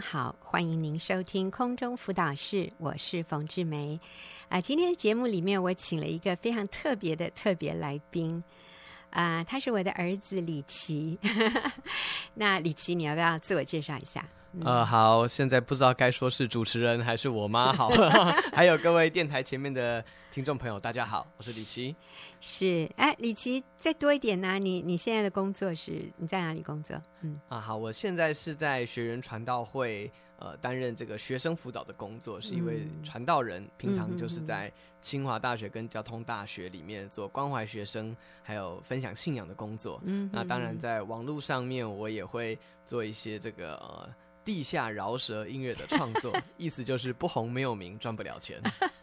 好，欢迎您收听空中辅导室，我是冯志梅。啊、呃，今天节目里面，我请了一个非常特别的特别来宾，啊、呃，他是我的儿子李奇。那李奇，你要不要自我介绍一下？嗯、呃，好，现在不知道该说是主持人还是我妈好，还有各位电台前面的听众朋友，大家好，我是李奇。是，哎，李奇，再多一点呢、啊？你你现在的工作是你在哪里工作？嗯，啊，好，我现在是在学员传道会，呃，担任这个学生辅导的工作，是一位传道人，嗯、平常就是在清华大学跟交通大学里面做关怀学生，还有分享信仰的工作。嗯，那当然，在网络上面，我也会做一些这个呃地下饶舌音乐的创作，意思就是不红没有名，赚不了钱。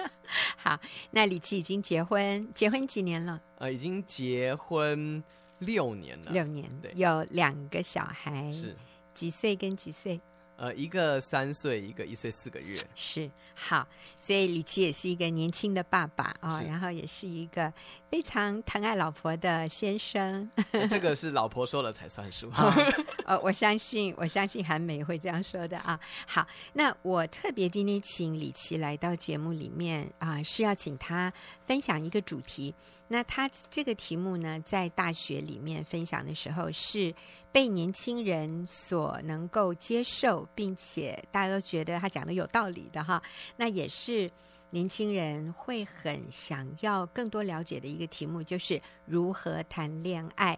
好，那李琦已经结婚，结婚几年了？呃，已经结婚六年了。六年，对，有两个小孩，是几岁跟几岁？呃，一个三岁，一个一岁四个月。是，好，所以李奇也是一个年轻的爸爸啊、哦，然后也是一个非常疼爱老婆的先生。这个是老婆说了才算数。呃，我相信，我相信韩美会这样说的啊。好，那我特别今天请李琦来到节目里面啊，是要请他分享一个主题。那他这个题目呢，在大学里面分享的时候，是被年轻人所能够接受，并且大家都觉得他讲的有道理的哈。那也是年轻人会很想要更多了解的一个题目，就是如何谈恋爱。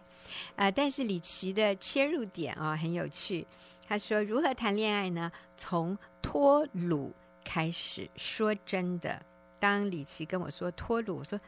呃，但是李奇的切入点啊，很有趣。他说，如何谈恋爱呢？从脱鲁开始。说真的，当李奇跟我说脱鲁，我说。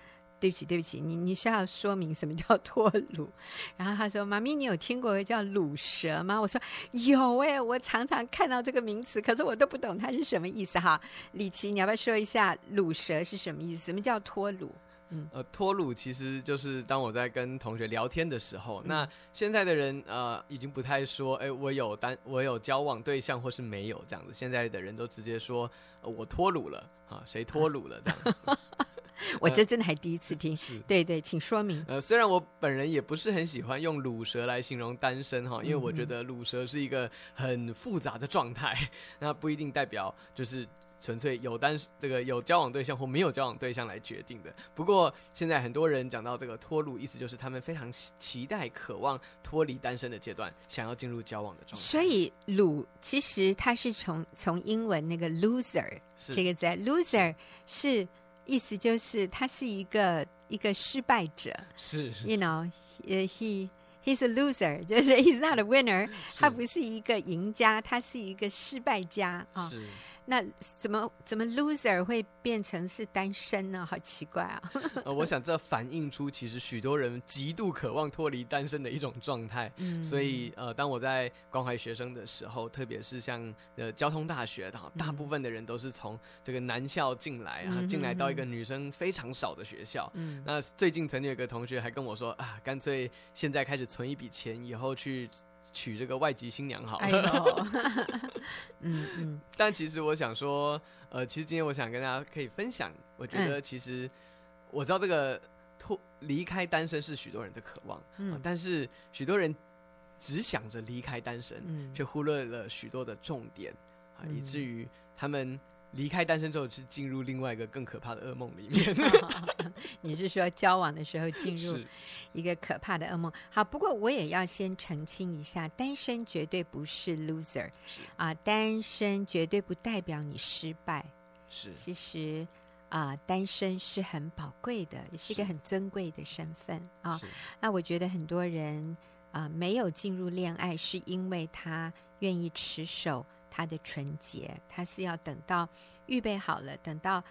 对不起，对不起，你你是要说明什么叫脱鲁？然后他说：“妈咪，你有听过叫鲁蛇吗？”我说：“有哎，我常常看到这个名词，可是我都不懂它是什么意思哈。”李琦，你要不要说一下鲁蛇是什么意思？什么叫脱鲁？嗯，呃，脱鲁其实就是当我在跟同学聊天的时候，嗯、那现在的人呃已经不太说，哎，我有单，我有交往对象或是没有这样子。现在的人都直接说，呃、我脱鲁了啊，谁脱鲁了这样子。我这真的还第一次听，对对，请说明。呃，虽然我本人也不是很喜欢用“鲁蛇”来形容单身哈，因为我觉得“鲁蛇”是一个很复杂的状态，那不一定代表就是纯粹有单这个有交往对象或没有交往对象来决定的。不过现在很多人讲到这个脱鲁，意思就是他们非常期待、渴望脱离单身的阶段，想要进入交往的状态。所以“鲁”其实它是从从英文那个 “loser” 这个字，“loser” 是。意思就是他是一个一个失败者，是，you know，呃，he he's a loser，就是 he's not a winner，他不是一个赢家，他是一个失败家啊。是。那怎么怎么 loser 会变成是单身呢？好奇怪啊！呃，我想这反映出其实许多人极度渴望脱离单身的一种状态。嗯，所以呃，当我在关怀学生的时候，特别是像呃交通大学的，大部分的人都是从这个男校进来啊，进来到一个女生非常少的学校。嗯，那最近曾经有个同学还跟我说啊，干脆现在开始存一笔钱，以后去。娶这个外籍新娘好了，嗯嗯，但其实我想说，呃，其实今天我想跟大家可以分享，我觉得其实我知道这个脱离开单身是许多人的渴望，嗯，呃、但是许多人只想着离开单身，嗯，却忽略了许多的重点啊、呃，以至于他们。离开单身之后，是进入另外一个更可怕的噩梦里面。你是说交往的时候进入一个可怕的噩梦？好，不过我也要先澄清一下，单身绝对不是 loser，是啊，单身绝对不代表你失败。是，其实啊，单身是很宝贵的，也是一个很尊贵的身份啊。那我觉得很多人啊，没有进入恋爱，是因为他愿意持守。他的纯洁，他是要等到预备好了，等到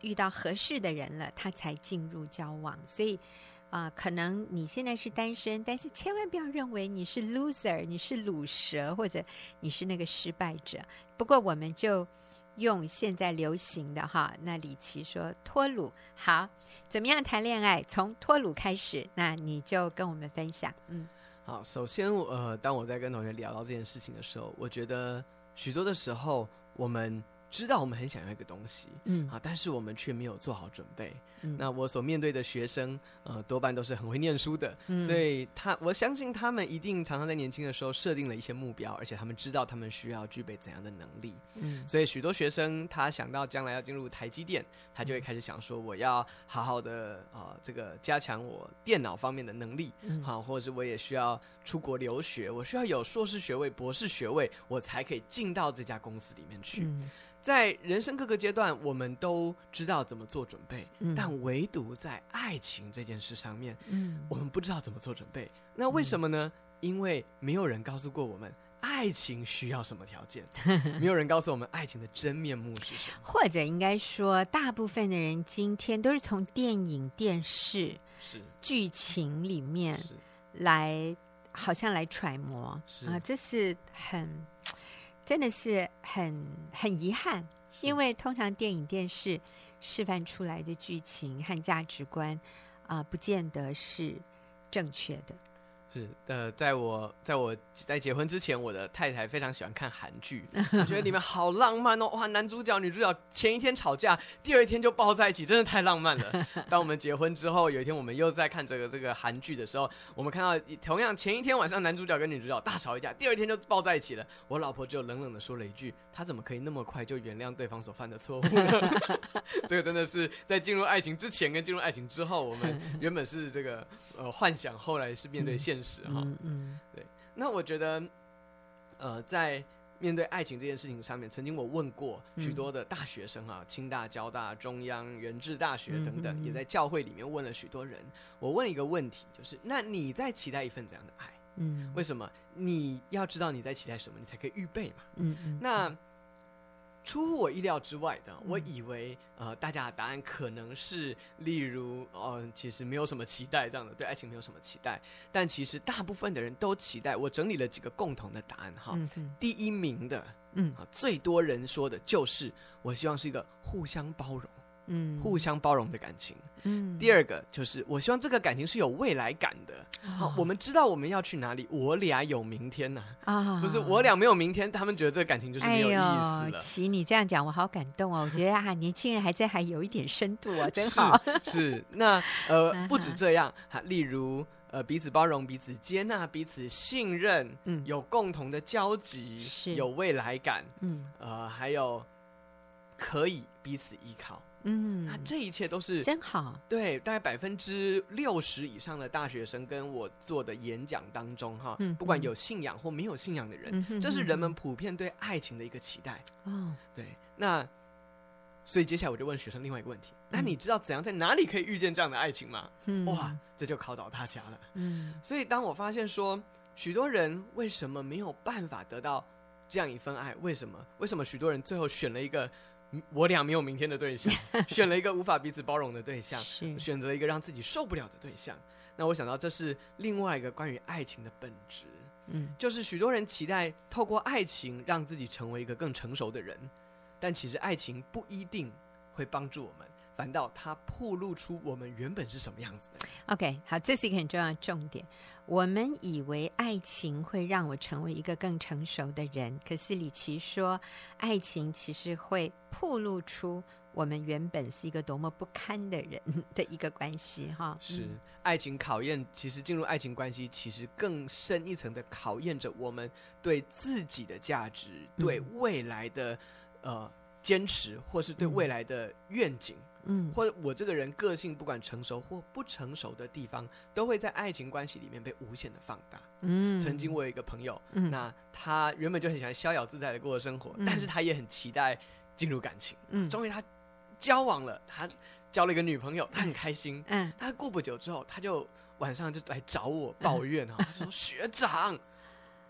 遇到合适的人了，他才进入交往。所以啊、可能你现在是单身，但是千万不要认为你是 loser，你是鲁蛇，或者你是那个失败者。不过，我们就用现在流行的哈，那李奇说脱鲁好，怎么样谈恋爱？从脱鲁开始，那你就跟我们分享。嗯，好，首先我呃，当我在跟同学聊到这件事情的时候，我觉得。许多的时候，我们知道我们很想要一个东西，嗯啊，但是我们却没有做好准备。嗯、那我所面对的学生，呃，多半都是很会念书的，嗯、所以他我相信他们一定常常在年轻的时候设定了一些目标，而且他们知道他们需要具备怎样的能力。嗯，所以许多学生他想到将来要进入台积电，他就会开始想说，我要好好的啊、呃，这个加强我电脑方面的能力，好、嗯，或者是我也需要出国留学，我需要有硕士学位、博士学位，我才可以进到这家公司里面去。嗯在人生各个阶段，我们都知道怎么做准备，嗯、但唯独在爱情这件事上面，嗯，我们不知道怎么做准备。那为什么呢？嗯、因为没有人告诉过我们爱情需要什么条件，没有人告诉我们爱情的真面目是什么。或者应该说，大部分的人今天都是从电影、电视、是剧情里面来，好像来揣摩是啊，这是很。真的是很很遗憾，因为通常电影、电视示范出来的剧情和价值观啊、呃，不见得是正确的。是呃，在我在我在结婚之前，我的太太非常喜欢看韩剧，我觉得里面好浪漫哦！哇，男主角、女主角前一天吵架，第二天就抱在一起，真的太浪漫了。当我们结婚之后，有一天我们又在看这个这个韩剧的时候，我们看到同样前一天晚上男主角跟女主角大吵一架，第二天就抱在一起了。我老婆就冷冷的说了一句：“他怎么可以那么快就原谅对方所犯的错误呢？” 这个真的是在进入爱情之前跟进入爱情之后，我们原本是这个呃幻想，后来是面对现实。哈，嗯嗯，对。那我觉得，呃，在面对爱情这件事情上面，曾经我问过许多的大学生啊，清大、交大、中央、元智大学等等，也在教会里面问了许多人。我问一个问题，就是那你在期待一份怎样的爱？嗯，为什么？你要知道你在期待什么，你才可以预备嘛。嗯嗯。那。出乎我意料之外的，我以为呃，大家的答案可能是例如，哦、呃，其实没有什么期待这样的，对爱情没有什么期待。但其实大部分的人都期待。我整理了几个共同的答案哈。嗯、第一名的，嗯啊，最多人说的就是，我希望是一个互相包容。嗯，互相包容的感情。嗯，第二个就是我希望这个感情是有未来感的。好、哦，我们知道我们要去哪里，我俩有明天呐、啊。啊，不是我俩没有明天，他们觉得这个感情就是没有意思了。哎奇，你这样讲我好感动哦。我觉得啊，年轻人还在还有一点深度啊，真好。是，是那呃，不止这样哈，例如呃，彼此包容，彼此接纳，彼此信任，嗯，有共同的交集，是有未来感，嗯，呃，还有可以彼此依靠。嗯，那这一切都是真好。对，大概百分之六十以上的大学生跟我做的演讲当中，哈、嗯，不管有信仰或没有信仰的人，嗯、这是人们普遍对爱情的一个期待。哦，对，那所以接下来我就问学生另外一个问题：那你知道怎样在哪里可以遇见这样的爱情吗？嗯、哇，这就考倒大家了。嗯，所以当我发现说，许多人为什么没有办法得到这样一份爱？为什么？为什么许多人最后选了一个？我俩没有明天的对象，选了一个无法彼此包容的对象，选择了一个让自己受不了的对象。那我想到这是另外一个关于爱情的本质，嗯，就是许多人期待透过爱情让自己成为一个更成熟的人，但其实爱情不一定会帮助我们，反倒它暴露出我们原本是什么样子的。OK，好，这是一个很重要的重点。我们以为爱情会让我成为一个更成熟的人，可是李琦说，爱情其实会暴露出我们原本是一个多么不堪的人的一个关系。哈，是爱情考验，其实进入爱情关系，其实更深一层的考验着我们对自己的价值、对未来的呃坚持，或是对未来的愿景。嗯，或者我这个人个性不管成熟或不成熟的地方，都会在爱情关系里面被无限的放大。嗯，曾经我有一个朋友，嗯，那他原本就很喜欢逍遥自在的过生活，嗯，但是他也很期待进入感情。嗯，终于他交往了，他交了一个女朋友，他很开心。嗯，他过不久之后，他就晚上就来找我抱怨哈，嗯，他说：“学长，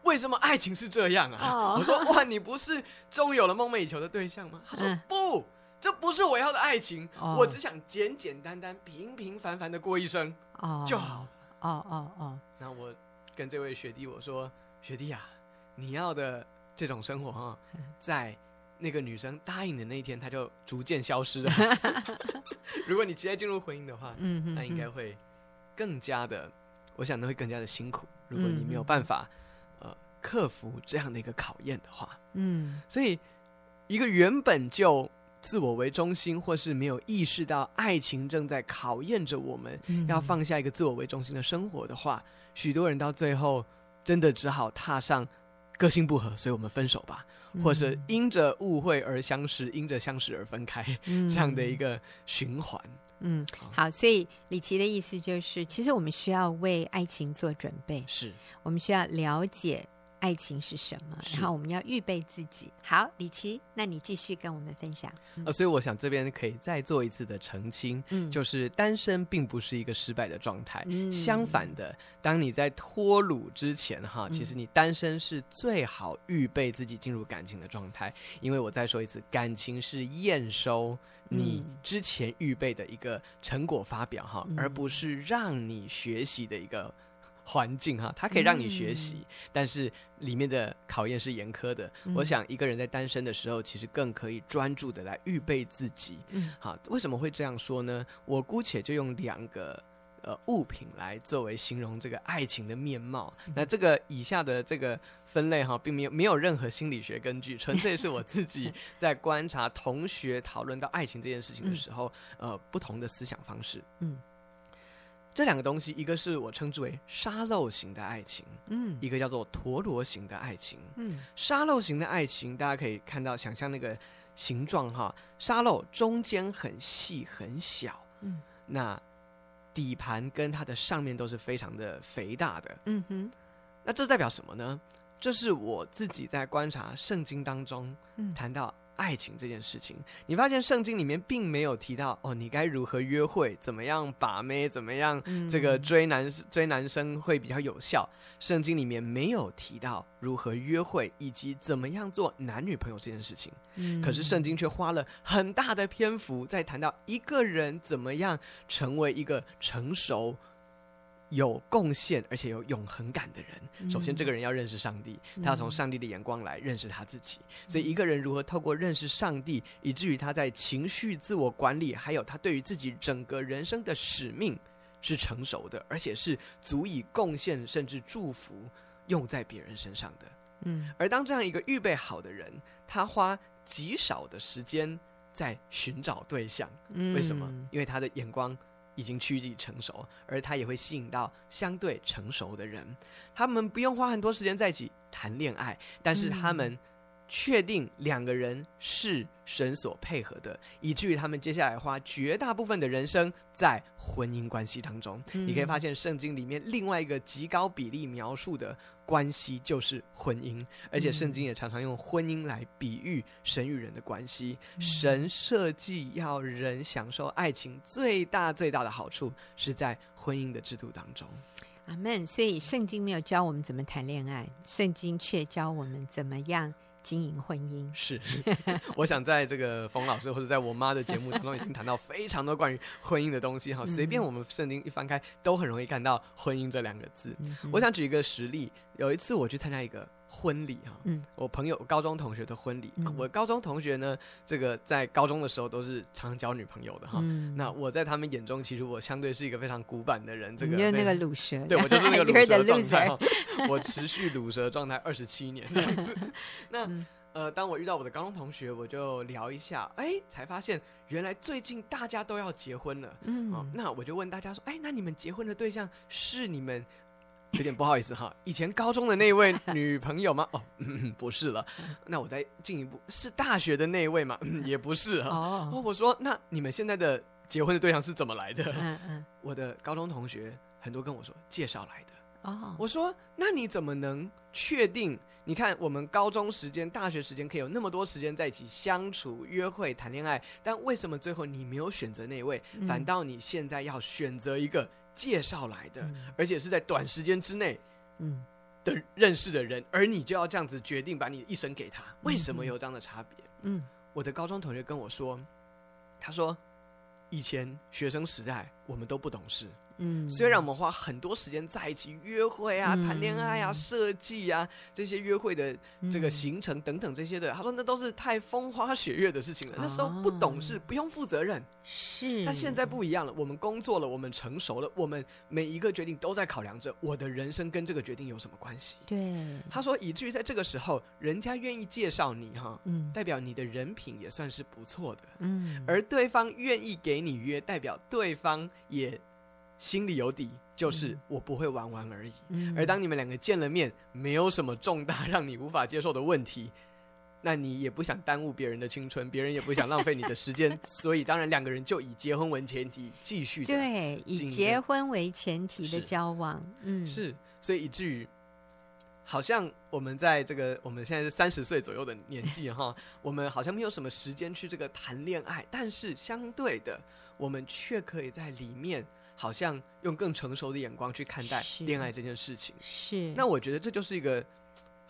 为什么爱情是这样啊？”哦，我说：“哇，你不是终于有了梦寐以求的对象吗？”他说：“嗯，不。”这不是我要的爱情，oh. 我只想简简单单、平平凡凡的过一生哦就好了。哦哦哦，那我跟这位学弟我说：“学弟啊，你要的这种生活啊，在那个女生答应的那一天，她就逐渐消失了。如果你直接进入婚姻的话，嗯，那应该会更加的，我想那会更加的辛苦。如果你没有办法，呃，克服这样的一个考验的话，嗯，所以。”一个原本就自我为中心，或是没有意识到爱情正在考验着我们，嗯、要放下一个自我为中心的生活的话，许多人到最后真的只好踏上个性不合，所以我们分手吧，嗯、或是因着误会而相识，因着相识而分开，嗯、这样的一个循环。嗯，好，所以李琦的意思就是，其实我们需要为爱情做准备，是。我们需要了解爱情是什么，然后我们要预备自己。好，李琦，那你继续跟我们分享。呃，所以我想这边可以再做一次的澄清，嗯，就是单身并不是一个失败的状态，嗯，相反的，当你在脱鲁之前，哈，其实你单身是最好预备自己进入感情的状态，因为我再说一次，感情是验收。你之前预备的一个成果发表哈，嗯、而不是让你学习的一个环境哈，它可以让你学习，嗯、但是里面的考验是严苛的。嗯、我想一个人在单身的时候，其实更可以专注的来预备自己。嗯，好，为什么会这样说呢？我姑且就用两个。呃，物品来作为形容这个爱情的面貌。那这个以下的这个分类哈，并没有没有任何心理学根据，纯粹是我自己 在观察同学讨论到爱情这件事情的时候，嗯、呃，不同的思想方式。嗯，这两个东西，一个是我称之为沙漏型的爱情，嗯，一个叫做陀螺型的爱情。嗯，沙漏型的爱情，大家可以看到，想象那个形状哈，沙漏中间很细很小，嗯，那。底盘跟它的上面都是非常的肥大的，嗯哼，那这代表什么呢？这是我自己在观察圣经当中谈到。爱情这件事情，你发现圣经里面并没有提到哦，你该如何约会，怎么样把妹，怎么样这个追男、嗯、追男生会比较有效。圣经里面没有提到如何约会以及怎么样做男女朋友这件事情。嗯、可是圣经却花了很大的篇幅在谈到一个人怎么样成为一个成熟。有贡献而且有永恒感的人，首先这个人要认识上帝，他要从上帝的眼光来认识他自己。所以一个人如何透过认识上帝，以至于他在情绪自我管理，还有他对于自己整个人生的使命是成熟的，而且是足以贡献甚至祝福用在别人身上的。嗯，而当这样一个预备好的人，他花极少的时间在寻找对象，为什么？因为他的眼光。已经趋近成熟，而他也会吸引到相对成熟的人。他们不用花很多时间在一起谈恋爱，但是他们确定两个人是神所配合的，以至于他们接下来花绝大部分的人生在婚姻关系当中。你可以发现，圣经里面另外一个极高比例描述的。关系就是婚姻，而且圣经也常常用婚姻来比喻神与人的关系。嗯、神设计要人享受爱情，最大最大的好处是在婚姻的制度当中。阿门。所以圣经没有教我们怎么谈恋爱，圣经却教我们怎么样。经营婚姻是，我想在这个冯老师或者在我妈的节目当中已经谈到非常多关于婚姻的东西哈。随便我们圣经一翻开，都很容易看到婚姻这两个字。嗯、我想举一个实例，有一次我去参加一个婚礼哈，嗯，我朋友高中同学的婚礼。嗯、我高中同学呢，这个在高中的时候都是常常交女朋友的哈。嗯、那我在他们眼中，其实我相对是一个非常古板的人。这个就是那个卤蛇，对我就是那个 卤蛇状态。我持续卤蛇状态二十七年这样子。那、嗯、呃，当我遇到我的高中同学，我就聊一下，哎，才发现原来最近大家都要结婚了。嗯、哦，那我就问大家说，哎，那你们结婚的对象是你们？有点不好意思哈，以前高中的那位女朋友吗？哦，不是了。那我再进一步，是大学的那位吗？也不是哈。哦，我说，那你们现在的结婚的对象是怎么来的？嗯嗯，我的高中同学很多跟我说介绍来的。哦，我说，那你怎么能确定？你看，我们高中时间、大学时间可以有那么多时间在一起相处、约会、谈恋爱，但为什么最后你没有选择那位，反倒你现在要选择一个？介绍来的，而且是在短时间之内，嗯，的认识的人，而你就要这样子决定把你的一生给他，为什么有这样的差别？嗯，我的高中同学跟我说，他说，以前学生时代我们都不懂事，嗯，虽然我们花很多时间在一起约会啊、谈恋爱啊、设计啊这些约会的这个行程等等这些的，他说那都是太风花雪月的事情了。那时候不懂事，不用负责任。是，但现在不一样了，我们工作了，我们成熟了，我们每一个决定都在考量着我的人生跟这个决定有什么关系。对，他说，以至于在这个时候，人家愿意介绍你哈，嗯，代表你的人品也算是不错的，嗯，而对方愿意给你约，代表对方也心里有底，就是我不会玩玩而已。嗯，而当你们两个见了面，没有什么重大让你无法接受的问题。那你也不想耽误别人的青春，别人也不想浪费你的时间，所以当然两个人就以结婚为前提继续对，以结婚为前提的交往，嗯，是，所以以至于好像我们在这个我们现在是三十岁左右的年纪哈，我们好像没有什么时间去这个谈恋爱，但是相对的，我们却可以在里面好像用更成熟的眼光去看待恋爱这件事情。是，那我觉得这就是一个。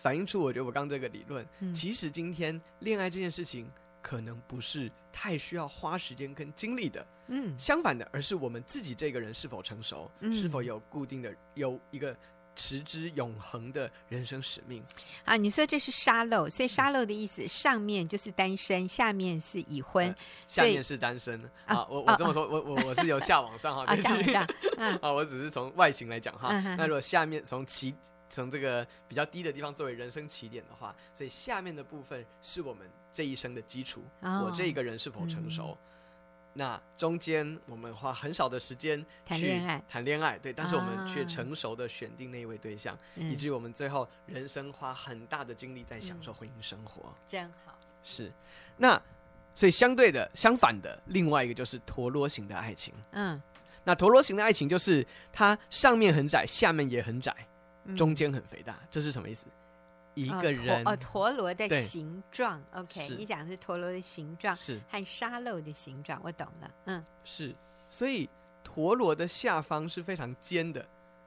反映出，我觉得我刚这个理论，嗯、其实今天恋爱这件事情可能不是太需要花时间跟精力的，嗯，相反的，而是我们自己这个人是否成熟，嗯、是否有固定的有一个持之永恒的人生使命。啊，你说这是沙漏，所以沙漏的意思，上面就是单身，下面是已婚，呃、下面是单身。啊，我我这么说，我我我是由下往上哈，啊，下往上，啊，我只是从外形来讲哈，那如果下面从起。从这个比较低的地方作为人生起点的话，所以下面的部分是我们这一生的基础。Oh, 我这一个人是否成熟？嗯、那中间我们花很少的时间谈恋爱，谈恋爱，对，但是我们却成熟的选定那一位对象，啊、以至于我们最后人生花很大的精力在享受婚姻生活。嗯、真好。是，那所以相对的、相反的，另外一个就是陀螺型的爱情。嗯，那陀螺型的爱情就是它上面很窄，下面也很窄。中间很肥大，嗯、这是什么意思？一个人哦，陀螺的形状。OK，你讲的是陀螺的形状，是和沙漏的形状，我懂了。嗯，是，所以陀螺的下方是非常尖的。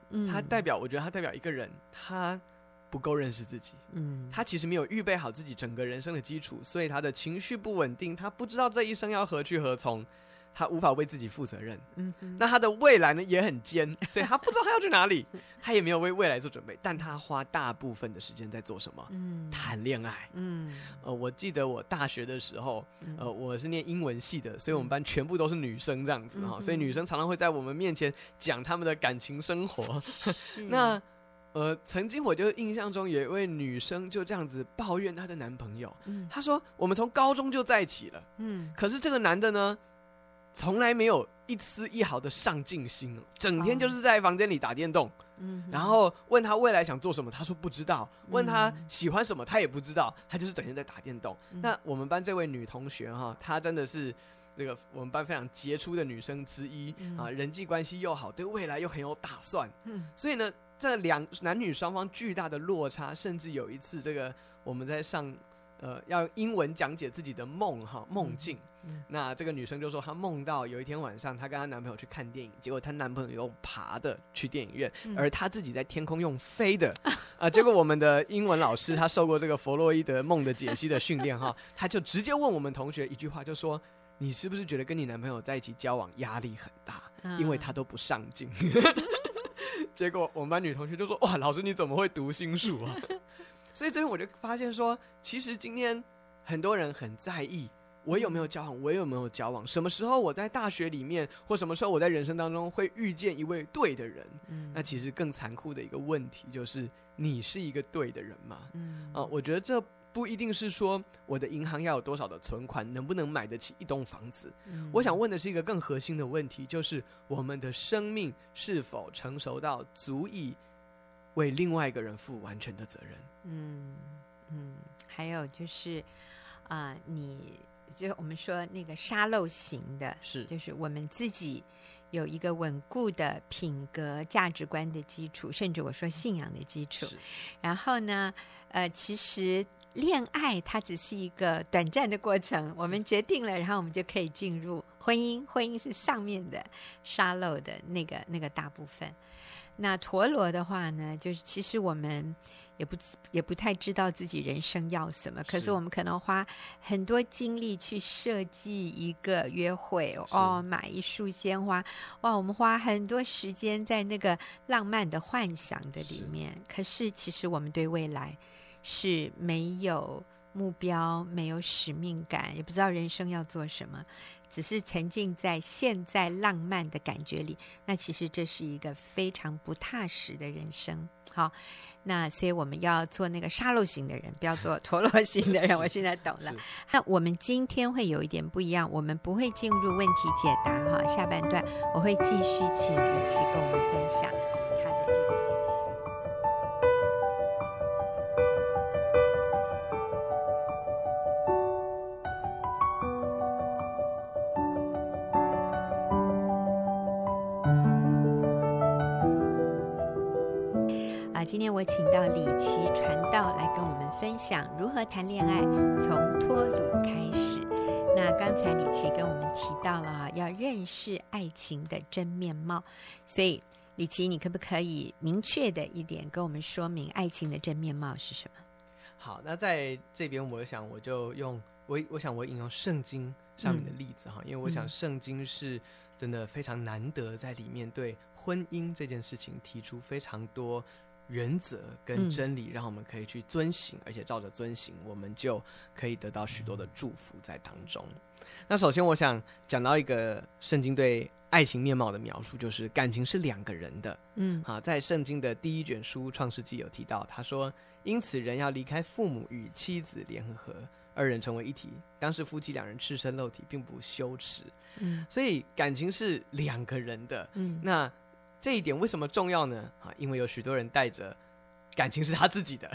嗯，它代表，我觉得它代表一个人，他不够认识自己。嗯，他其实没有预备好自己整个人生的基础，所以他的情绪不稳定，他不知道这一生要何去何从。他无法为自己负责任，嗯，那他的未来呢也很尖，所以他不知道他要去哪里，他也没有为未来做准备，但他花大部分的时间在做什么？嗯，谈恋爱。嗯，呃，我记得我大学的时候，呃，我是念英文系的，所以我们班全部都是女生这样子哈，所以女生常常会在我们面前讲他们的感情生活。那呃，曾经我就印象中有一位女生就这样子抱怨她的男朋友，嗯，她说我们从高中就在一起了，嗯，可是这个男的呢？从来没有一丝一毫的上进心，整天就是在房间里打电动。嗯，然后问他未来想做什么，他说不知道。问他喜欢什么，他也不知道。他就是整天在打电动。那我们班这位女同学哈，她真的是这个我们班非常杰出的女生之一啊，人际关系又好，对未来又很有打算。嗯，所以呢，这两男女双方巨大的落差，甚至有一次这个我们在上。呃，要用英文讲解自己的梦哈，梦境。嗯嗯、那这个女生就说，她梦到有一天晚上，她跟她男朋友去看电影，结果她男朋友用爬的去电影院，嗯、而她自己在天空用飞的。啊、呃，结果我们的英文老师他受过这个弗洛伊德梦的解析的训练哈，他就直接问我们同学一句话，就说：“你是不是觉得跟你男朋友在一起交往压力很大？因为他都不上进。嗯 ”结果我们班女同学就说：“哇，老师你怎么会读心术啊？”所以这边我就发现说，其实今天很多人很在意我有没有交往，我有没有交往，什么时候我在大学里面，或什么时候我在人生当中会遇见一位对的人。嗯，那其实更残酷的一个问题就是，你是一个对的人吗？嗯，啊，我觉得这不一定是说我的银行要有多少的存款，能不能买得起一栋房子。嗯，我想问的是一个更核心的问题，就是我们的生命是否成熟到足以为另外一个人负完全的责任？嗯嗯，还有就是，啊、呃，你就我们说那个沙漏型的，是就是我们自己有一个稳固的品格价值观的基础，甚至我说信仰的基础。然后呢，呃，其实恋爱它只是一个短暂的过程，我们决定了，然后我们就可以进入婚姻。婚姻是上面的沙漏的那个那个大部分。那陀螺的话呢，就是其实我们也不也不太知道自己人生要什么，可是我们可能花很多精力去设计一个约会哦，买一束鲜花，哇，我们花很多时间在那个浪漫的幻想的里面。是可是其实我们对未来是没有目标、没有使命感，也不知道人生要做什么。只是沉浸在现在浪漫的感觉里，那其实这是一个非常不踏实的人生。好，那所以我们要做那个沙漏型的人，不要做陀螺型的人。我现在懂了。那我们今天会有一点不一样，我们不会进入问题解答哈。下半段我会继续请李琦跟我们分享。今李琦传道来跟我们分享如何谈恋爱，从脱鲁开始。那刚才李琦跟我们提到了要认识爱情的真面貌，所以李琦，你可不可以明确的一点跟我们说明爱情的真面貌是什么？好，那在这边，我想我就用我，我想我引用圣经上面的例子哈，嗯、因为我想圣经是真的非常难得，在里面对婚姻这件事情提出非常多。原则跟真理，让我们可以去遵行，嗯、而且照着遵行，我们就可以得到许多的祝福在当中。那首先，我想讲到一个圣经对爱情面貌的描述，就是感情是两个人的。嗯，好，在圣经的第一卷书《创世纪》有提到，他说：“因此，人要离开父母，与妻子联合，二人成为一体。当时夫妻两人赤身露体，并不羞耻。”嗯，所以感情是两个人的。嗯，那。这一点为什么重要呢？啊，因为有许多人带着感情是他自己的，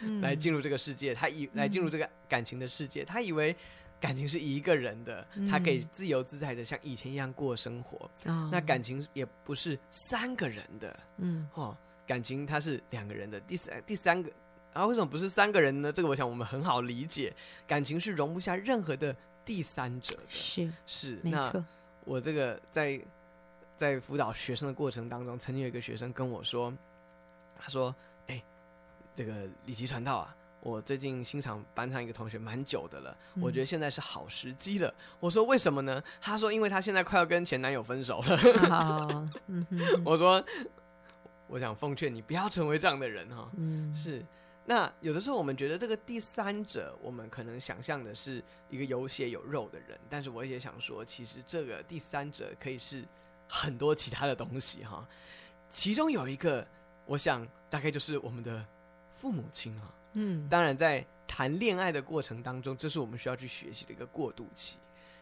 嗯、来进入这个世界，他以来进入这个感情的世界，嗯、他以为感情是一个人的，嗯、他可以自由自在的像以前一样过生活。嗯、那感情也不是三个人的，嗯，哦，感情它是两个人的。第三第三个啊，为什么不是三个人呢？这个我想我们很好理解，感情是容不下任何的第三者的。是是，没错。那我这个在。在辅导学生的过程当中，曾经有一个学生跟我说：“他说，哎、欸，这个李琦传道啊，我最近欣赏班上一个同学蛮久的了，嗯、我觉得现在是好时机了。”我说：“为什么呢？”他说：“因为他现在快要跟前男友分手了。哦”我说：“我想奉劝你不要成为这样的人哈。嗯”是。那有的时候我们觉得这个第三者，我们可能想象的是一个有血有肉的人，但是我也想说，其实这个第三者可以是。很多其他的东西哈，其中有一个，我想大概就是我们的父母亲啊。嗯，当然在谈恋爱的过程当中，这是我们需要去学习的一个过渡期。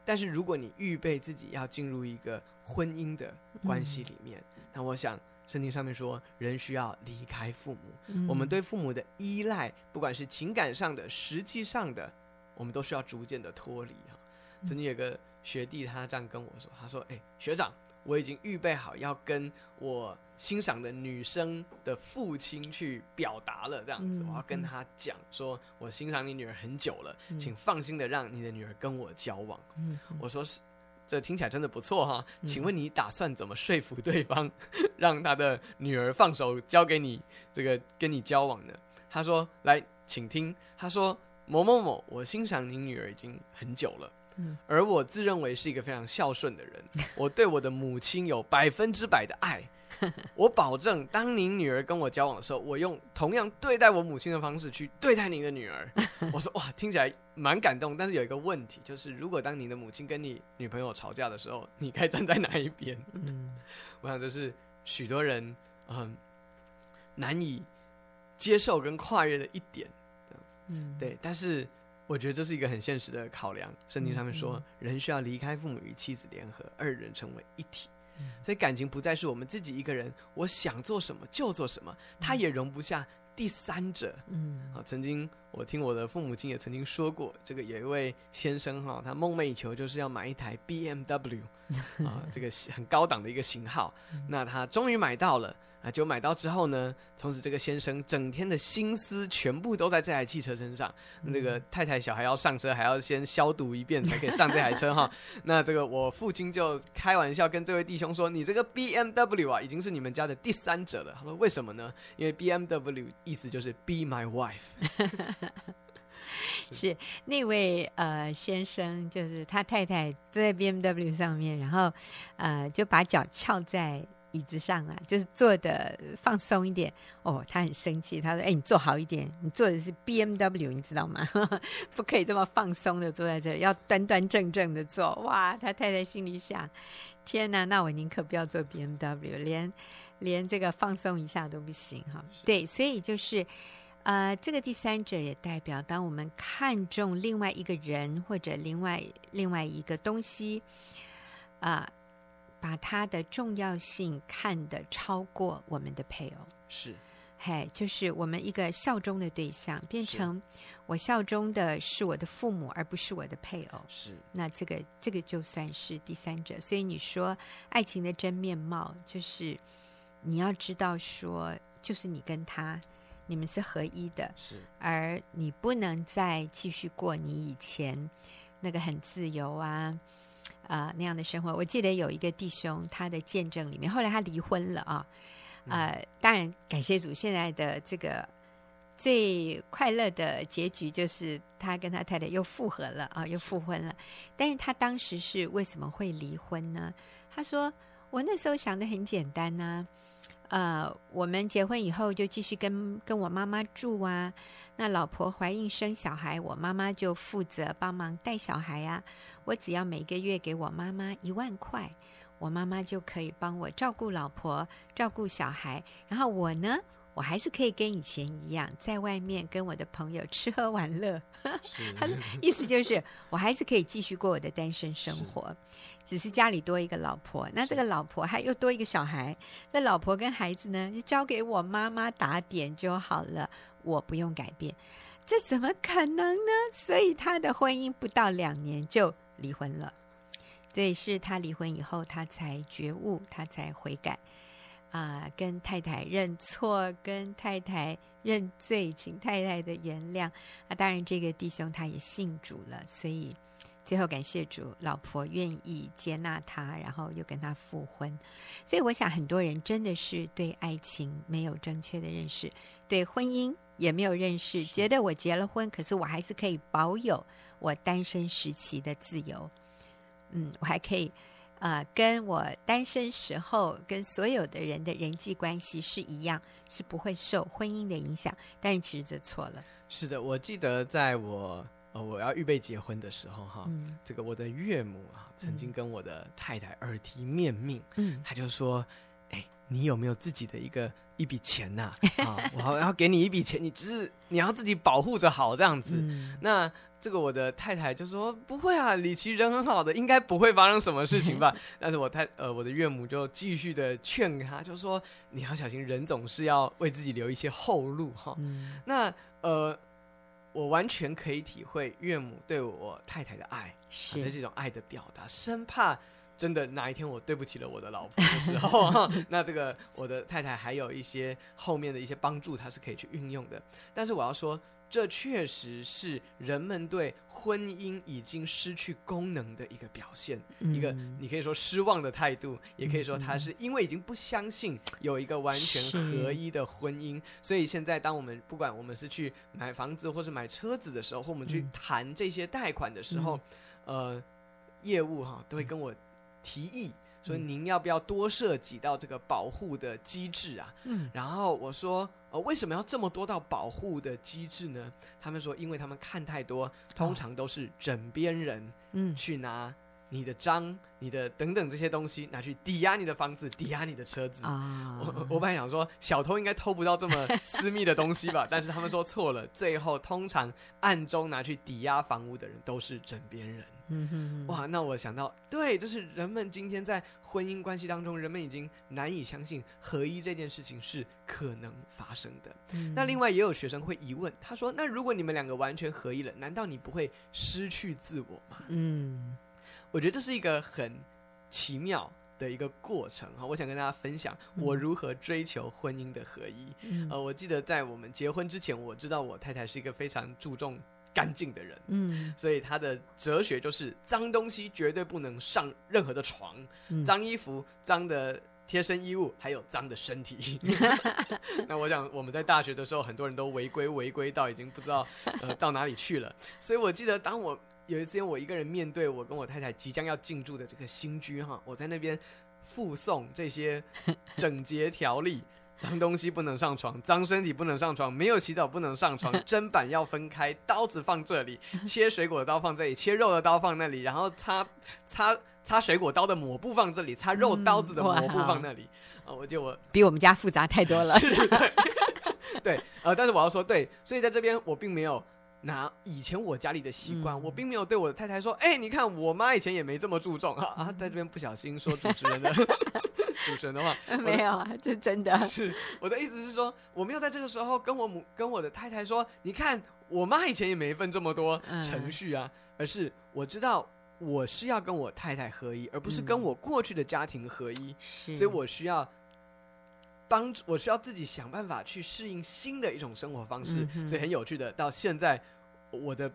但是如果你预备自己要进入一个婚姻的关系里面，嗯、那我想圣经上面说，人需要离开父母。嗯、我们对父母的依赖，不管是情感上的、实际上的，我们都需要逐渐的脱离哈。曾经有个学弟他这样跟我说，他说：“哎，学长。”我已经预备好要跟我欣赏的女生的父亲去表达了，这样子，嗯、我要跟他讲说，我欣赏你女儿很久了，嗯、请放心的让你的女儿跟我交往。嗯、我说是，这听起来真的不错哈，请问你打算怎么说服对方，让他的女儿放手交给你，这个跟你交往呢？他说，来，请听，他说某某某，我欣赏你女儿已经很久了。而我自认为是一个非常孝顺的人，我对我的母亲有百分之百的爱。我保证，当您女儿跟我交往的时候，我用同样对待我母亲的方式去对待您的女儿。我说哇，听起来蛮感动，但是有一个问题，就是如果当你的母亲跟你女朋友吵架的时候，你该站在哪一边？嗯，我想这是许多人嗯难以接受跟跨越的一点，这样子。嗯，对，但是。我觉得这是一个很现实的考量。圣经上面说，人需要离开父母与妻子联合，二人成为一体。所以感情不再是我们自己一个人，我想做什么就做什么，他也容不下第三者。嗯，啊，曾经我听我的父母亲也曾经说过，这个有一位先生哈，他梦寐以求就是要买一台 BMW 啊，这个很高档的一个型号。那他终于买到了啊，就买到之后呢，从此这个先生整天的心思全部都在这台汽车身上。那个太太小孩要上车，还要先消毒一遍才可以上这台车哈。那这个我父亲就开玩笑跟这位弟兄说：“你这个 BMW 啊，已经是你们家的第三者了。”他说：“为什么呢？因为 BMW 意思就是 Be my wife。” 是那位呃先生，就是他太太坐在 BMW 上面，然后呃就把脚翘在椅子上啊，就是坐的放松一点。哦，他很生气，他说：“哎、欸，你坐好一点，你坐的是 BMW，你知道吗？不可以这么放松的坐在这里，要端端正正的坐。”哇，他太太心里想：“天哪，那我宁可不要坐 BMW，连连这个放松一下都不行哈。”对，所以就是。呃，这个第三者也代表，当我们看重另外一个人或者另外另外一个东西，啊、呃，把它的重要性看得超过我们的配偶，是，嘿，就是我们一个效忠的对象，变成我效忠的是我的父母，而不是我的配偶，是。那这个这个就算是第三者。所以你说爱情的真面貌，就是你要知道说，就是你跟他。你们是合一的，是，而你不能再继续过你以前那个很自由啊啊、呃、那样的生活。我记得有一个弟兄，他的见证里面，后来他离婚了啊，呃，嗯、当然感谢主，现在的这个最快乐的结局就是他跟他太太又复合了啊，又复婚了。但是他当时是为什么会离婚呢？他说：“我那时候想的很简单呐、啊。”呃，我们结婚以后就继续跟跟我妈妈住啊。那老婆怀孕生小孩，我妈妈就负责帮忙带小孩啊。我只要每个月给我妈妈一万块，我妈妈就可以帮我照顾老婆、照顾小孩。然后我呢，我还是可以跟以前一样，在外面跟我的朋友吃喝玩乐。他的意思就是，我还是可以继续过我的单身生活。只是家里多一个老婆，那这个老婆还又多一个小孩，那老婆跟孩子呢，就交给我妈妈打点就好了，我不用改变，这怎么可能呢？所以他的婚姻不到两年就离婚了，所以是他离婚以后，他才觉悟，他才悔改，啊、呃，跟太太认错，跟太太认罪，请太太的原谅。啊，当然这个弟兄他也信主了，所以。最后感谢主，老婆愿意接纳他，然后又跟他复婚。所以我想，很多人真的是对爱情没有正确的认识，对婚姻也没有认识，觉得我结了婚，可是我还是可以保有我单身时期的自由。嗯，我还可以，呃，跟我单身时候跟所有的人的人际关系是一样，是不会受婚姻的影响。但是其实这错了。是的，我记得在我。呃，我要预备结婚的时候，哈，嗯、这个我的岳母啊，曾经跟我的太太耳提面命，嗯，他就说，哎，你有没有自己的一个一笔钱呐？啊，我要给你一笔钱，你只是你要自己保护着好这样子。嗯、那这个我的太太就说，不会啊，李琦人很好的，应该不会发生什么事情吧？但是我太呃，我的岳母就继续的劝他，就说你要小心，人总是要为自己留一些后路哈。嗯、那呃。我完全可以体会岳母对我太太的爱，是、啊、这是一种爱的表达，生怕真的哪一天我对不起了我的老婆的时候，那这个我的太太还有一些后面的一些帮助，她是可以去运用的。但是我要说。这确实是人们对婚姻已经失去功能的一个表现，嗯、一个你可以说失望的态度，也可以说他是因为已经不相信有一个完全合一的婚姻，所以现在当我们不管我们是去买房子或是买车子的时候，或我们去谈这些贷款的时候，嗯、呃，业务哈都会跟我提议。说您要不要多设几道这个保护的机制啊？嗯，然后我说，呃，为什么要这么多道保护的机制呢？他们说，因为他们看太多，通常都是枕边人，嗯，去拿你的章、你的等等这些东西拿去抵押你的房子、抵押你的车子啊！我我本来想说，小偷应该偷不到这么 私密的东西吧，但是他们说错了。最后，通常暗中拿去抵押房屋的人都是枕边人。嗯哼，哇！那我想到，对，就是人们今天在婚姻关系当中，人们已经难以相信合一这件事情是可能发生的。嗯、那另外也有学生会疑问，他说：“那如果你们两个完全合一了，难道你不会失去自我吗？”嗯。我觉得这是一个很奇妙的一个过程哈，我想跟大家分享我如何追求婚姻的合一。嗯、呃，我记得在我们结婚之前，我知道我太太是一个非常注重干净的人，嗯，所以他的哲学就是脏东西绝对不能上任何的床，嗯、脏衣服、脏的贴身衣物，还有脏的身体。那我想我们在大学的时候，很多人都违规违规到已经不知道呃 到哪里去了，所以我记得当我。有一次，我一个人面对我跟我太太即将要进驻的这个新居哈，我在那边附送这些整洁条例：脏东西不能上床，脏身体不能上床，没有洗澡不能上床，砧板要分开，刀子放这里，切水果的刀放这里，切肉的刀放那里，然后擦擦擦水果刀的抹布放这里，擦肉刀子的抹布放那里。啊，我就我比我们家复杂太多了。是，对，对，呃，但是我要说，对，所以在这边我并没有。拿以前我家里的习惯，嗯、我并没有对我的太太说：“哎、欸，你看我妈以前也没这么注重啊。”啊，在这边不小心说主持人的主持人的话，没有啊，这真的 是我的意思是说，我没有在这个时候跟我母跟我的太太说：“你看我妈以前也没分这么多程序啊。嗯”而是我知道我是要跟我太太合一，而不是跟我过去的家庭合一，嗯、所以我需要。帮助我需要自己想办法去适应新的一种生活方式，嗯、所以很有趣的，到现在我的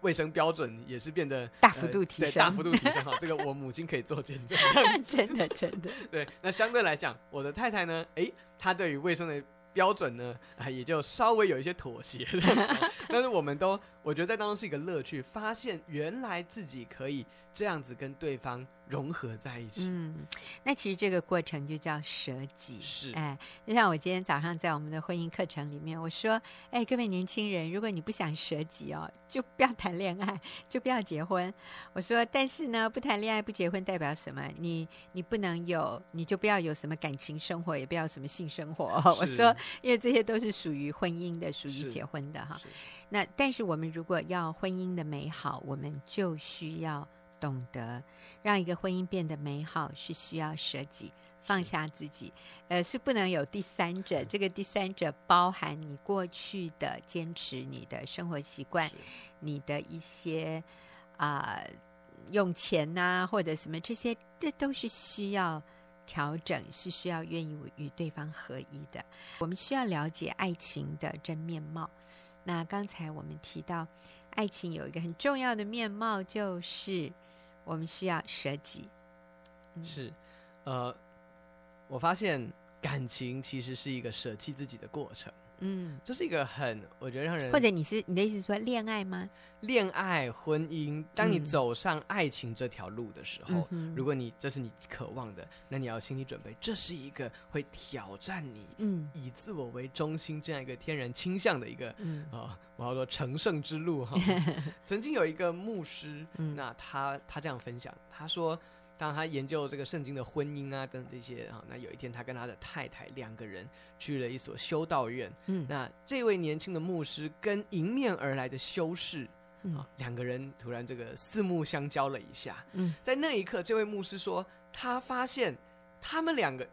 卫生标准也是变得大幅度提升，呃、大幅度提升哈。这个我母亲可以做见证，真 的真的。对，那相对来讲，我的太太呢？诶，她对于卫生的标准呢，啊，也就稍微有一些妥协。但是我们都，我觉得在当中是一个乐趣，发现原来自己可以这样子跟对方。融合在一起。嗯，那其实这个过程就叫舍己。是，哎，就像我今天早上在我们的婚姻课程里面，我说，哎，各位年轻人，如果你不想舍己哦，就不要谈恋爱，就不要结婚。我说，但是呢，不谈恋爱不结婚代表什么？你你不能有，你就不要有什么感情生活，也不要有什么性生活。是我说，因为这些都是属于婚姻的，属于结婚的哈。那但是我们如果要婚姻的美好，我们就需要。懂得让一个婚姻变得美好，是需要舍己、放下自己，呃，是不能有第三者。这个第三者包含你过去的坚持、你的生活习惯、你的一些啊、呃、用钱呐、啊，或者什么这些，这都是需要调整，是需要愿意与对方合一的。我们需要了解爱情的真面貌。那刚才我们提到，爱情有一个很重要的面貌，就是。我们需要舍己，是，呃，我发现感情其实是一个舍弃自己的过程。嗯，这是一个很我觉得让人或者你是你的意思是说恋爱吗？恋爱、婚姻，当你走上爱情这条路的时候，如果你这是你渴望的，那你要心理准备，这是一个会挑战你，嗯，以自我为中心这样一个天然倾向的一个，嗯啊、呃，我要说成圣之路哈。曾经有一个牧师，嗯、那他他这样分享，他说。当他研究这个圣经的婚姻啊等这些啊，那有一天他跟他的太太两个人去了一所修道院。嗯，那这位年轻的牧师跟迎面而来的修士啊，两个人突然这个四目相交了一下。嗯，在那一刻，这位牧师说，他发现他们两个。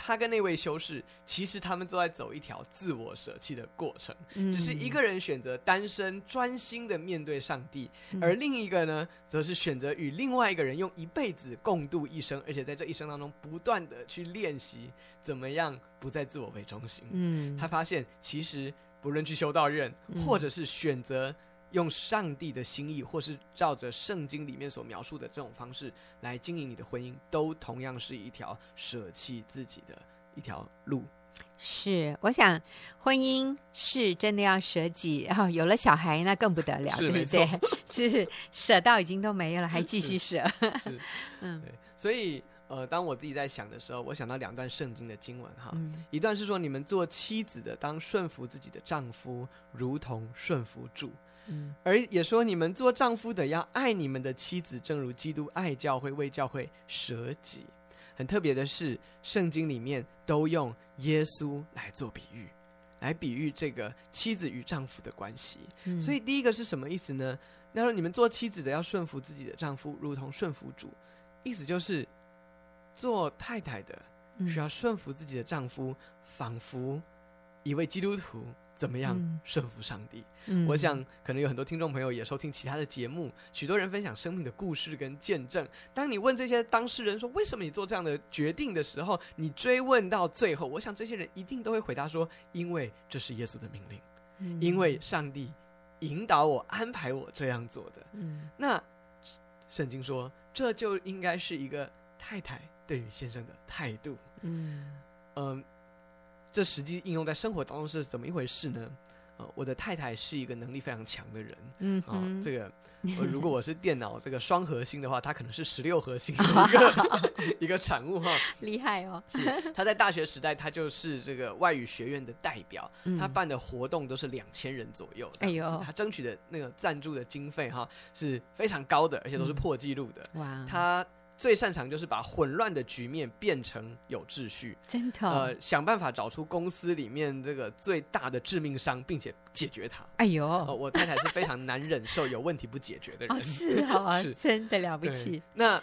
他跟那位修士，其实他们都在走一条自我舍弃的过程，嗯、只是一个人选择单身，专心的面对上帝，嗯、而另一个呢，则是选择与另外一个人用一辈子共度一生，而且在这一生当中不断的去练习怎么样不再自我为中心。嗯，他发现其实不论去修道院，嗯、或者是选择。用上帝的心意，或是照着圣经里面所描述的这种方式来经营你的婚姻，都同样是一条舍弃自己的一条路。是，我想婚姻是真的要舍己，然后有了小孩那更不得了，对不对？是舍到已经都没有了，还继续 舍。是，嗯，对。所以，呃，当我自己在想的时候，我想到两段圣经的经文哈，嗯、一段是说，你们做妻子的当顺服自己的丈夫，如同顺服主。嗯，而也说你们做丈夫的要爱你们的妻子，正如基督爱教会，为教会舍己。很特别的是，圣经里面都用耶稣来做比喻，来比喻这个妻子与丈夫的关系。嗯、所以第一个是什么意思呢？那说你们做妻子的要顺服自己的丈夫，如同顺服主。意思就是，做太太的需要顺服自己的丈夫，嗯、仿佛一位基督徒。怎么样顺服上帝？嗯、我想可能有很多听众朋友也收听其他的节目，许多人分享生命的故事跟见证。当你问这些当事人说为什么你做这样的决定的时候，你追问到最后，我想这些人一定都会回答说：因为这是耶稣的命令，嗯、因为上帝引导我、安排我这样做的。嗯、那圣经说，这就应该是一个太太对于先生的态度。嗯嗯。这实际应用在生活当中是怎么一回事呢？呃，我的太太是一个能力非常强的人，嗯哼，啊，这个，呃，如果我是电脑这个双核心的话，她可能是十六核心的 一个 一个产物哈，厉害哦。是，她在大学时代，她就是这个外语学院的代表，她，嗯，办的活动都是两千人左右，哎呦，她争取的那个赞助的经费哈是非常高的，而且都是破纪录的，嗯，哇，她。最擅长就是把混乱的局面变成有秩序，真的。呃，想办法找出公司里面这个最大的致命伤，并且解决它。哎呦，呃，我太太是非常难忍受有问题不解决的人，哦，是啊，是真的了不起。那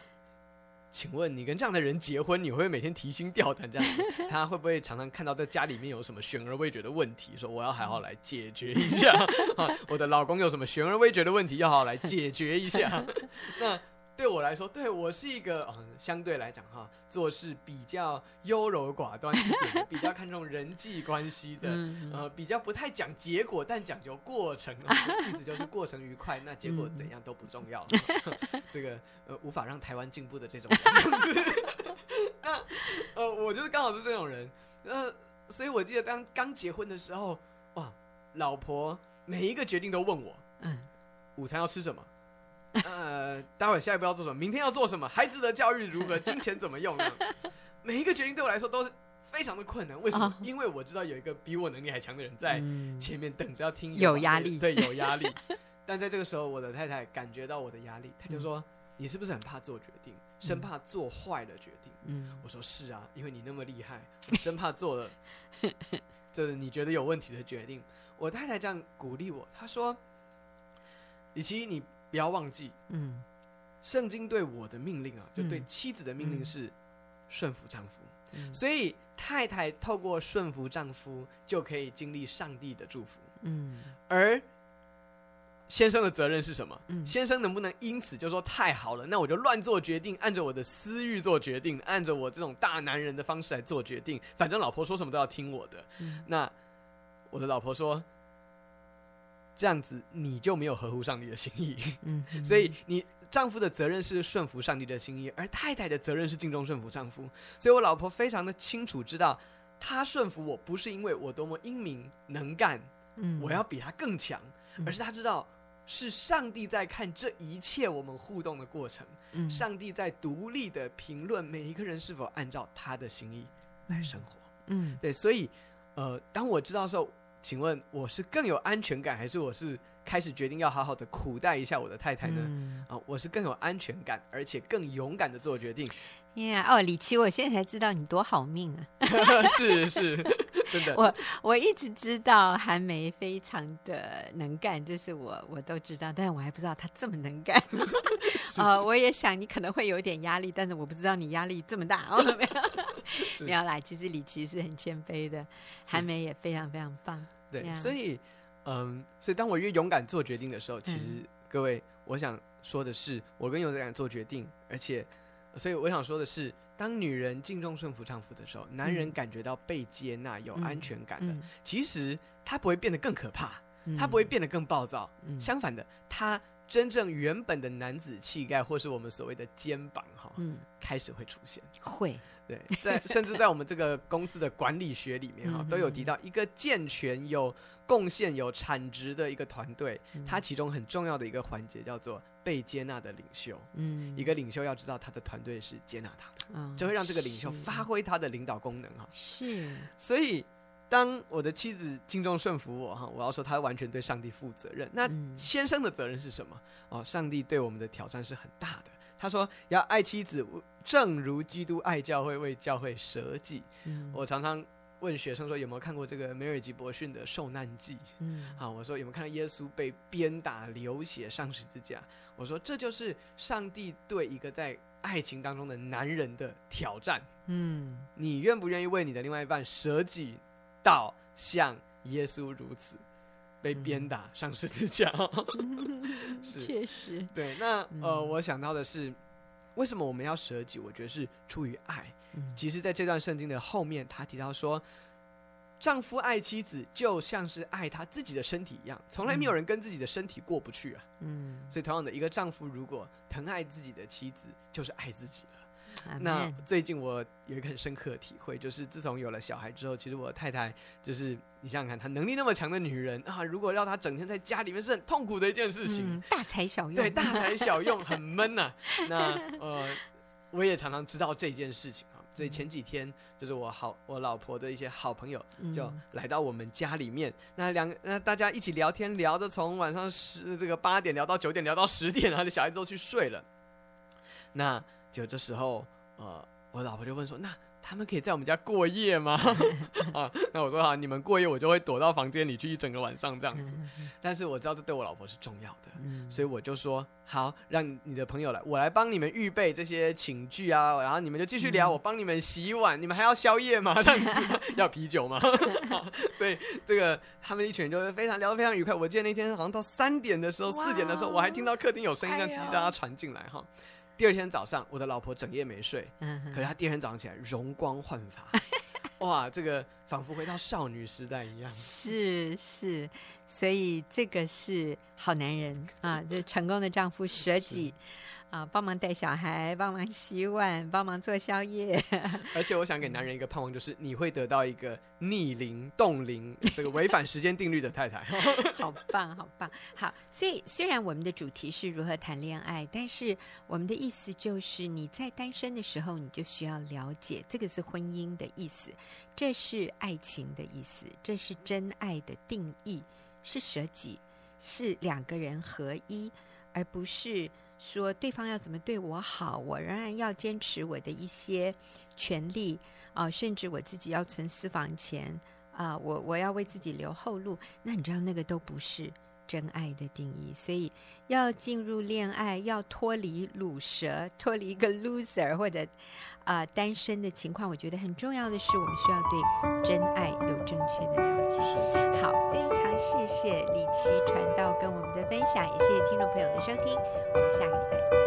请问你跟这样的人结婚，你会每天提心吊胆这样子？他会不会常常看到在家里面有什么悬而未决的问题，说我要好好来解决一下？啊，我的老公有什么悬而未决的问题，要好好来解决一下？那。对我来说，对我是一个嗯，相对来讲哈，做事比较优柔寡断一点，比较看重人际关系的，嗯、呃，比较不太讲结果，但讲究过程，意思就是过程愉快，那结果怎样都不重要。嗯、这个呃，无法让台湾进步的这种人。那呃，我就是刚好是这种人，呃，所以我记得当刚结婚的时候，哇，老婆每一个决定都问我，嗯，午餐要吃什么？呃，待会儿下一步要做什么？明天要做什么？孩子的教育如何？金钱怎么用？每一个决定对我来说都是非常的困难。为什么？哦、因为我知道有一个比我能力还强的人在前面等着要听。有压力，对，有压力。但在这个时候，我的太太感觉到我的压力，她就说：“嗯、你是不是很怕做决定，生怕做坏了决定？”嗯，我说：“是啊，因为你那么厉害，我生怕做了 就是你觉得有问题的决定。”我太太这样鼓励我，她说：“李琦，你。”不要忘记，嗯，圣经对我的命令啊，就对妻子的命令是顺服丈夫，嗯、所以太太透过顺服丈夫就可以经历上帝的祝福，嗯，而先生的责任是什么？嗯、先生能不能因此就说太好了，那我就乱做决定，按着我的私欲做决定，按着我这种大男人的方式来做决定，反正老婆说什么都要听我的。嗯、那我的老婆说。这样子你就没有合乎上帝的心意，嗯，所以你丈夫的责任是顺服上帝的心意，而太太的责任是敬重顺服丈夫。所以我老婆非常的清楚知道，她顺服我不是因为我多么英明能干，嗯，我要比她更强，而是她知道是上帝在看这一切我们互动的过程，嗯，上帝在独立的评论每一个人是否按照他的心意来生活，嗯，对，所以呃，当我知道的时候。请问我是更有安全感，还是我是开始决定要好好的苦待一下我的太太呢？嗯、啊，我是更有安全感，而且更勇敢的做决定。呀，yeah, 哦，李琦，我现在才知道你多好命啊！是是，真的。我我一直知道韩梅非常的能干，这是我我都知道，但是我还不知道她这么能干。是呃，我也想你可能会有点压力，但是我不知道你压力这么大。哦，没有，没有啦。其实李琦是很谦卑的，韩梅也非常非常棒。对，Yeah. 所以，嗯，所以当我越勇敢做决定的时候，其实、嗯、各位，我想说的是，我更勇敢做决定，而且，所以我想说的是，当女人敬重顺服丈夫的时候，男人感觉到被接纳、有安全感的，其实他不会变得更可怕，嗯、他不会变得更暴躁，嗯、相反的，他真正原本的男子气概，或是我们所谓的肩膀，哈，嗯，开始会出现，会。对，在甚至在我们这个公司的管理学里面哈、哦，都有提到一个健全、有贡献、有产值的一个团队，它其中很重要的一个环节叫做被接纳的领袖。嗯，一个领袖要知道他的团队是接纳他的，就会让这个领袖发挥他的领导功能哈。是，所以。当我的妻子敬重顺服我哈，我要说她完全对上帝负责任。那先生的责任是什么？哦，上帝对我们的挑战是很大的。他说要爱妻子，正如基督爱教会，为教会舍己。嗯、我常常问学生说，有没有看过这个梅尔吉伯逊的《受难记》？嗯，好，我说有没有看到耶稣被鞭打流血上十字架？我说这就是上帝对一个在爱情当中的男人的挑战。嗯，你愿不愿意为你的另外一半舍己，到像耶稣如此被鞭打上十字架？是，确实。对，那呃，我想到的是，为什么我们要舍己？我觉得是出于爱。其实，在这段圣经的后面，他提到说，丈夫爱妻子就像是爱他自己的身体一样，从来没有人跟自己的身体过不去啊。嗯，所以同样的，一个丈夫如果疼爱自己的妻子，就是爱自己了。那最近我有一个很深刻的体会，就是自从有了小孩之后，其实我的太太就是你想想看，她能力那么强的女人啊，如果让她整天在家里面是很痛苦的一件事情，嗯、大材小用，对，大 材小用，很闷呐、啊。那呃，我也常常知道这件事情啊。所以前几天就是我好我老婆的一些好朋友就来到我们家里面，嗯、那两那大家一起聊天，聊的从晚上十这个八点聊到九点，聊到十点，然后这小孩子都去睡了。那就这时候，呃，我老婆就问说：“那？”他们可以在我们家过夜吗？啊，那我说好，你们过夜，我就会躲到房间里去一整个晚上这样子。但是我知道这对我老婆是重要的，所以我就说好，让你的朋友来，我来帮你们预备这些寝具啊，然后你们就继续聊，我帮你们洗碗，你们还要宵夜吗？这样子要啤酒吗？所以这个他们一群人就会非常聊得非常愉快。我记得那天好像到三点的时候，四点的时候，我还听到客厅有声音，让叽叽喳喳传进来哈。第二天早上，我的老婆整夜没睡，嗯、可是她第二天早上起来容光焕发，哇，这个仿佛回到少女时代一样。是是，所以这个是好男人啊，这成功的丈夫舍己。啊，帮忙带小孩，帮忙洗碗，帮忙做宵夜。而且我想给男人一个盼望，就是你会得到一个逆龄、冻龄，这个违反时间定律的太太。好棒，好棒，好。所以虽然我们的主题是如何谈恋爱，但是我们的意思就是你在单身的时候，你就需要了解，这个是婚姻的意思，这是爱情的意思，这是真爱的定义，是舍己，是两个人合一，而不是。说对方要怎么对我好，我仍然要坚持我的一些权利啊、甚至我自己要存私房钱啊、我我要为自己留后路。那你知道那个都不是真爱的定义。所以要进入恋爱，要脱离卤蛇，脱离一个 loser 或者啊、呃、单身的情况，我觉得很重要的是，我们需要对真爱有正确的了解。好，非常谢谢李琦传道跟我们的分享，也谢谢听众朋友的收听。我们下个礼拜。